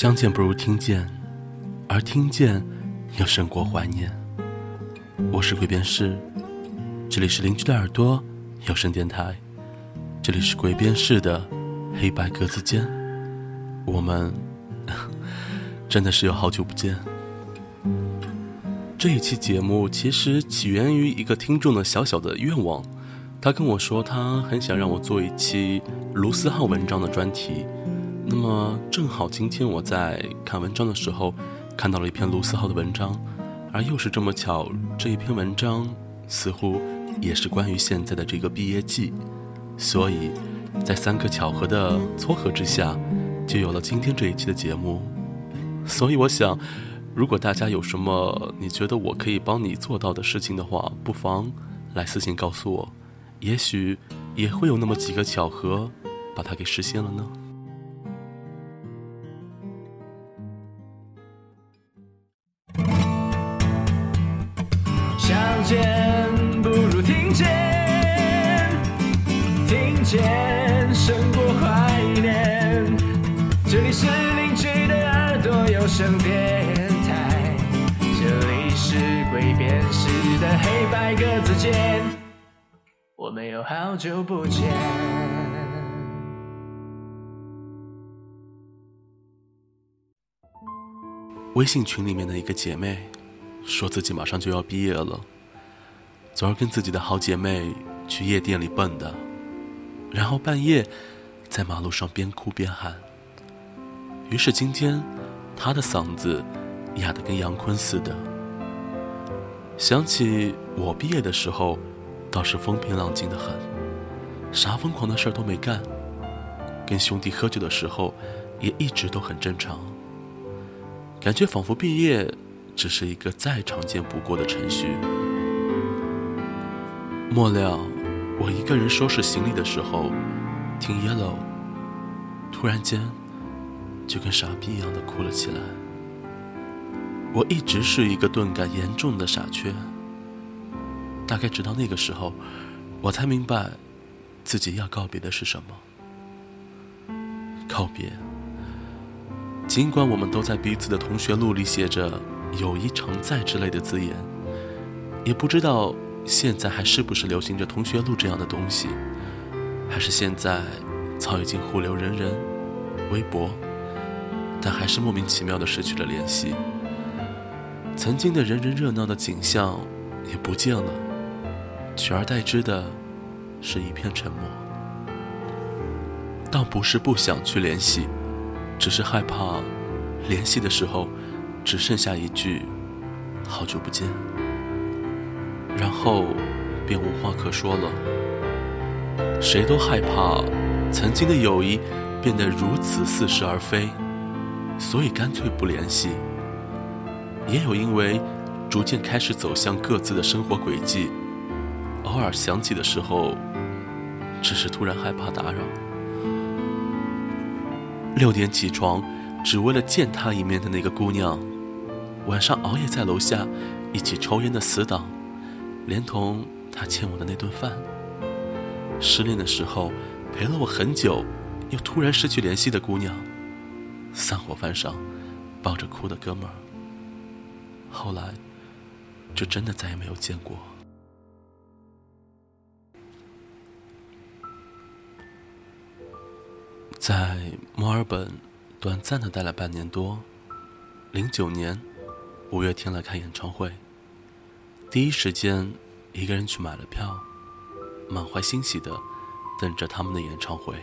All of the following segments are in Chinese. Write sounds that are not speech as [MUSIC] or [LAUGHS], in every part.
相见不如听见，而听见又胜过怀念。我是鬼边士，这里是邻居的耳朵有声电台，这里是鬼边士的黑白格子间。我们 [LAUGHS] 真的是有好久不见。这一期节目其实起源于一个听众的小小的愿望，他跟我说他很想让我做一期卢思浩文章的专题。那么正好今天我在看文章的时候，看到了一篇卢思浩的文章，而又是这么巧，这一篇文章似乎也是关于现在的这个毕业季，所以在三个巧合的撮合之下，就有了今天这一期的节目。所以我想。如果大家有什么你觉得我可以帮你做到的事情的话，不妨来私信告诉我，也许也会有那么几个巧合，把它给实现了呢。声变态，这里是鬼辨识的黑白格子间，我们有好久不见。微信群里面的一个姐妹，说自己马上就要毕业了，昨儿跟自己的好姐妹去夜店里蹦的，然后半夜在马路上边哭边喊。于是今天，他的嗓子哑得跟杨坤似的。想起我毕业的时候，倒是风平浪静的很，啥疯狂的事儿都没干，跟兄弟喝酒的时候也一直都很正常。感觉仿佛毕业只是一个再常见不过的程序。末了，我一个人收拾行李的时候，听 Yellow，突然间就跟傻逼一样的哭了起来。我一直是一个钝感严重的傻缺，大概直到那个时候，我才明白自己要告别的是什么。告别。尽管我们都在彼此的同学录里写着“友谊常在”之类的字眼，也不知道现在还是不是流行着同学录这样的东西，还是现在早已经互留人人、微博，但还是莫名其妙的失去了联系。曾经的人人热闹的景象也不见了，取而代之的是一片沉默。倒不是不想去联系。只是害怕，联系的时候，只剩下一句“好久不见”，然后便无话可说了。谁都害怕曾经的友谊变得如此似是而非，所以干脆不联系。也有因为逐渐开始走向各自的生活轨迹，偶尔想起的时候，只是突然害怕打扰。六点起床，只为了见他一面的那个姑娘，晚上熬夜在楼下一起抽烟的死党，连同他欠我的那顿饭。失恋的时候陪了我很久，又突然失去联系的姑娘，散伙饭上抱着哭的哥们儿。后来，就真的再也没有见过。在墨尔本短暂的待了半年多，零九年五月天来开演唱会，第一时间一个人去买了票，满怀欣喜的等着他们的演唱会。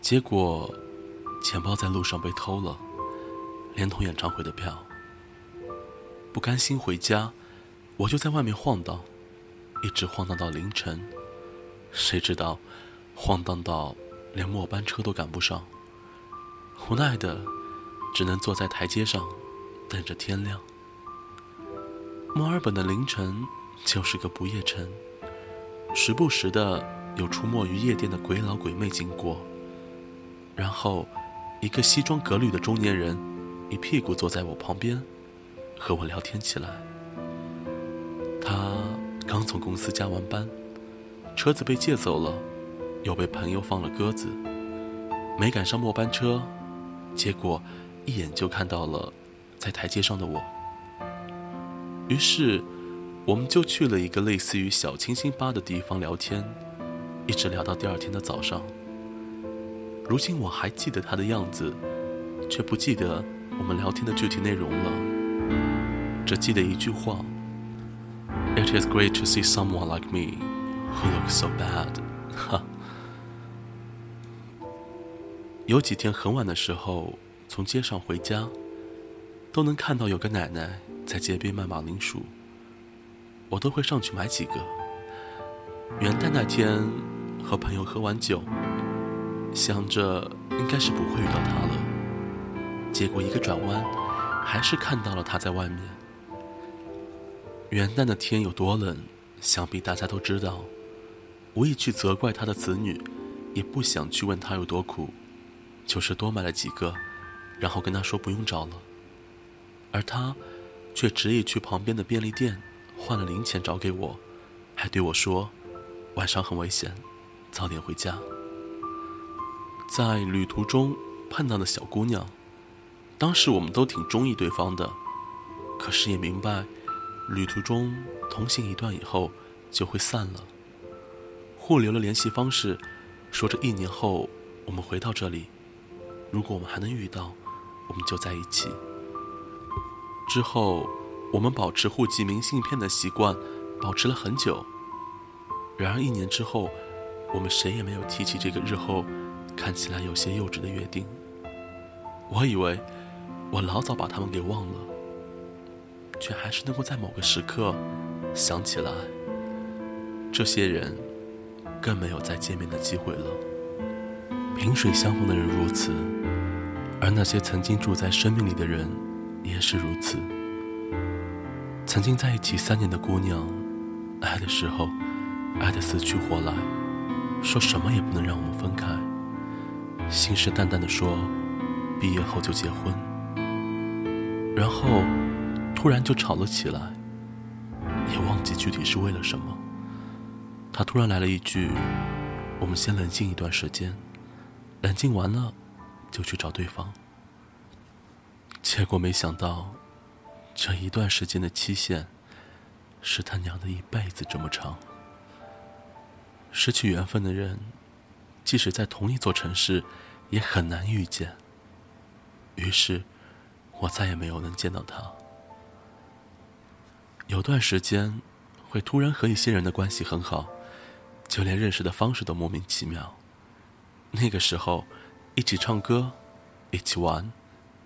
结果钱包在路上被偷了，连同演唱会的票。不甘心回家，我就在外面晃荡，一直晃荡到凌晨。谁知道，晃荡到。连末班车都赶不上，无奈的只能坐在台阶上等着天亮。墨尔本的凌晨就是个不夜城，时不时的有出没于夜店的鬼佬鬼魅经过，然后一个西装革履的中年人一屁股坐在我旁边，和我聊天起来。他刚从公司加完班，车子被借走了。又被朋友放了鸽子，没赶上末班车，结果一眼就看到了在台阶上的我。于是，我们就去了一个类似于小清新吧的地方聊天，一直聊到第二天的早上。如今我还记得他的样子，却不记得我们聊天的具体内容了，只记得一句话：“It is great to see someone like me who looks so bad。”哈。有几天很晚的时候，从街上回家，都能看到有个奶奶在街边卖马铃薯，我都会上去买几个。元旦那天，和朋友喝完酒。想着应该是不会遇到他了，结果一个转弯，还是看到了他在外面。元旦的天有多冷，想必大家都知道。无意去责怪他的子女，也不想去问他有多苦，就是多买了几个，然后跟他说不用找了。而他，却执意去旁边的便利店换了零钱找给我，还对我说：“晚上很危险，早点回家。”在旅途中碰到的小姑娘，当时我们都挺中意对方的，可是也明白，旅途中同行一段以后就会散了。互留了联系方式，说着一年后我们回到这里，如果我们还能遇到，我们就在一起。之后，我们保持互寄明信片的习惯，保持了很久。然而一年之后，我们谁也没有提起这个日后。看起来有些幼稚的约定，我以为我老早把他们给忘了，却还是能够在某个时刻想起来。这些人更没有再见面的机会了。萍水相逢的人如此，而那些曾经住在生命里的人也是如此。曾经在一起三年的姑娘，爱的时候爱得死去活来，说什么也不能让我们分开。信誓旦旦地说，毕业后就结婚，然后突然就吵了起来，也忘记具体是为了什么。他突然来了一句：“我们先冷静一段时间，冷静完了就去找对方。”结果没想到，这一段时间的期限，是他娘的一辈子这么长。失去缘分的人。即使在同一座城市，也很难遇见。于是，我再也没有能见到他。有段时间，会突然和一些人的关系很好，就连认识的方式都莫名其妙。那个时候，一起唱歌，一起玩，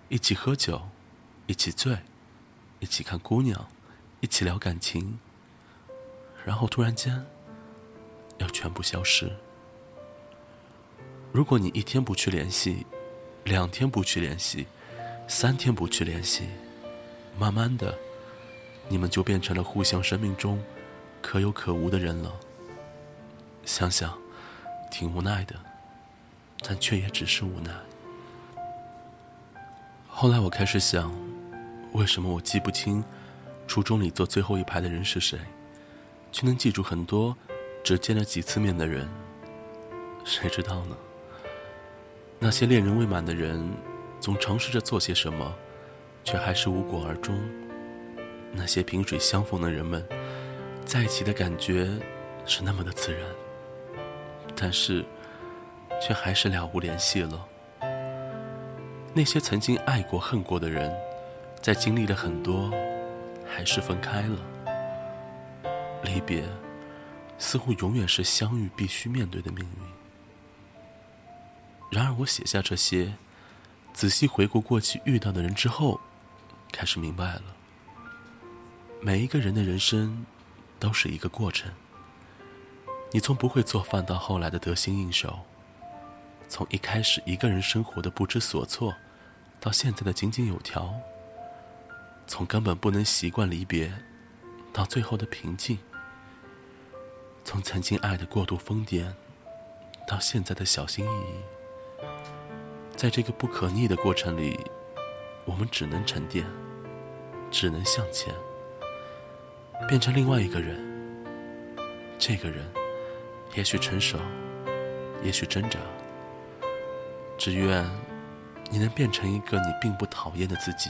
一起喝酒，一起醉，一起看姑娘，一起聊感情。然后突然间，要全部消失。如果你一天不去联系，两天不去联系，三天不去联系，慢慢的，你们就变成了互相生命中可有可无的人了。想想，挺无奈的，但却也只是无奈。后来我开始想，为什么我记不清初中里坐最后一排的人是谁，却能记住很多只见了几次面的人？谁知道呢？那些恋人未满的人，总尝试着做些什么，却还是无果而终。那些萍水相逢的人们，在一起的感觉是那么的自然，但是，却还是了无联系了。那些曾经爱过、恨过的人，在经历了很多，还是分开了。离别，似乎永远是相遇必须面对的命运。然而，我写下这些，仔细回顾过去遇到的人之后，开始明白了：每一个人的人生，都是一个过程。你从不会做饭到后来的得心应手，从一开始一个人生活的不知所措，到现在的井井有条；从根本不能习惯离别，到最后的平静；从曾经爱的过度疯癫，到现在的小心翼翼。在这个不可逆的过程里，我们只能沉淀，只能向前，变成另外一个人。这个人，也许成熟，也许挣扎。只愿你能变成一个你并不讨厌的自己，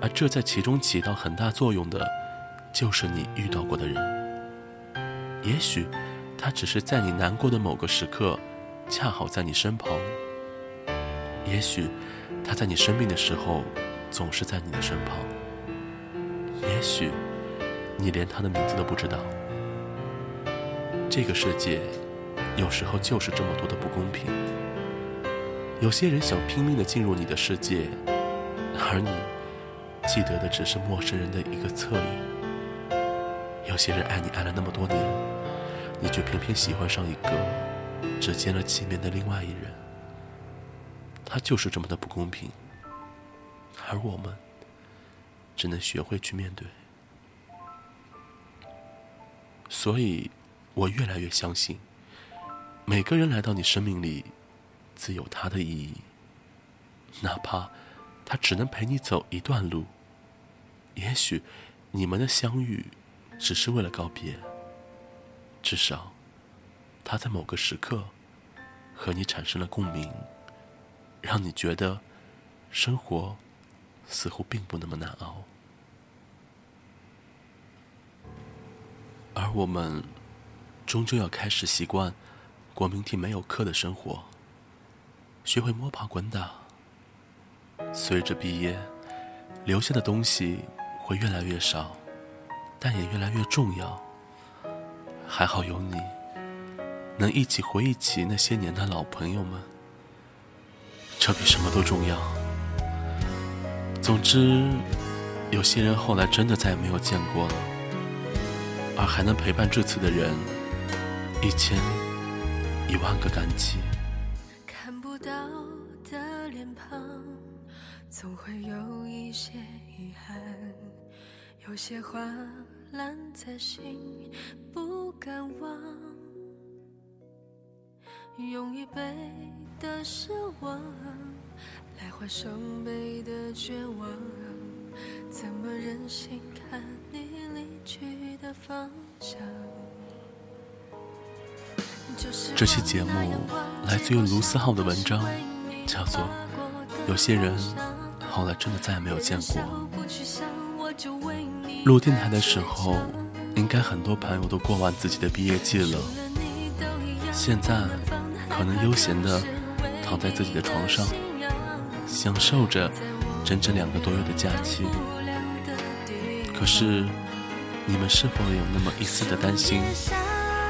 而这在其中起到很大作用的，就是你遇到过的人。也许他只是在你难过的某个时刻，恰好在你身旁；也许他在你生病的时候，总是在你的身旁；也许你连他的名字都不知道。这个世界，有时候就是这么多的不公平。有些人想拼命的进入你的世界，而你记得的只是陌生人的一个侧影。有些人爱你爱了那么多年，你却偏偏喜欢上一个只见了几面的另外一人。他就是这么的不公平，而我们只能学会去面对。所以。我越来越相信，每个人来到你生命里，自有他的意义。哪怕他只能陪你走一段路，也许你们的相遇只是为了告别。至少，他在某个时刻和你产生了共鸣，让你觉得生活似乎并不那么难熬。而我们。终究要开始习惯国民体没有课的生活，学会摸爬滚打。随着毕业，留下的东西会越来越少，但也越来越重要。还好有你，能一起回忆起那些年的老朋友们，这比什么都重要。总之，有些人后来真的再也没有见过了，而还能陪伴这次的人。一千一万个感激。看不到的脸庞，总会有一些遗憾。有些话烂在心，不敢忘。用一杯的失望，来换双倍的绝望。怎么忍心看你离去的方向？这期节目来自于卢思浩的文章，叫做《有些人后来真的再也没有见过》。录电台的时候，应该很多朋友都过完自己的毕业季了，现在可能悠闲的躺在自己的床上，享受着整整两个多月的假期。可是，你们是否有那么一丝的担心？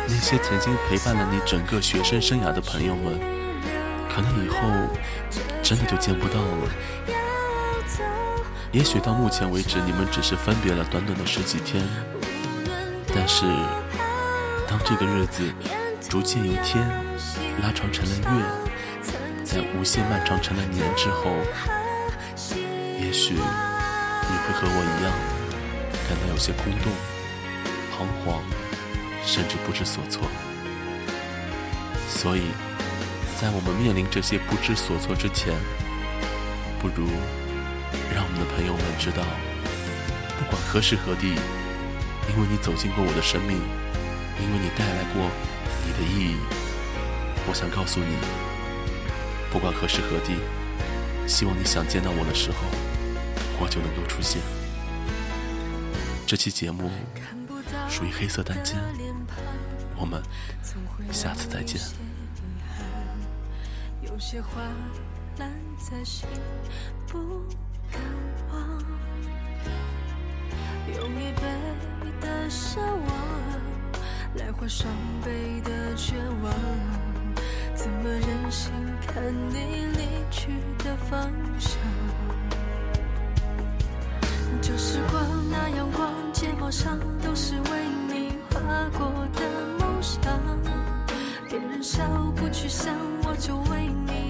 那些曾经陪伴了你整个学生生涯的朋友们，可能以后真的就见不到了。也许到目前为止，你们只是分别了短短的十几天，但是当这个日子逐渐由天拉长成了月，在无限漫长成了年之后，也许你会和我一样，感到有些空洞、彷徨。甚至不知所措，所以，在我们面临这些不知所措之前，不如让我们的朋友们知道，不管何时何地，因为你走进过我的生命，因为你带来过你的意义，我想告诉你，不管何时何地，希望你想见到我的时候，我就能够出现。这期节目。属于黑色单间，我们下次再见。有些话烂在心，不敢忘。用一杯的奢望，来换双倍的绝望。怎么忍心看你离去的方向？旧时光那阳光，睫毛上都是为你画过的梦想。别人笑不去想，我就为你。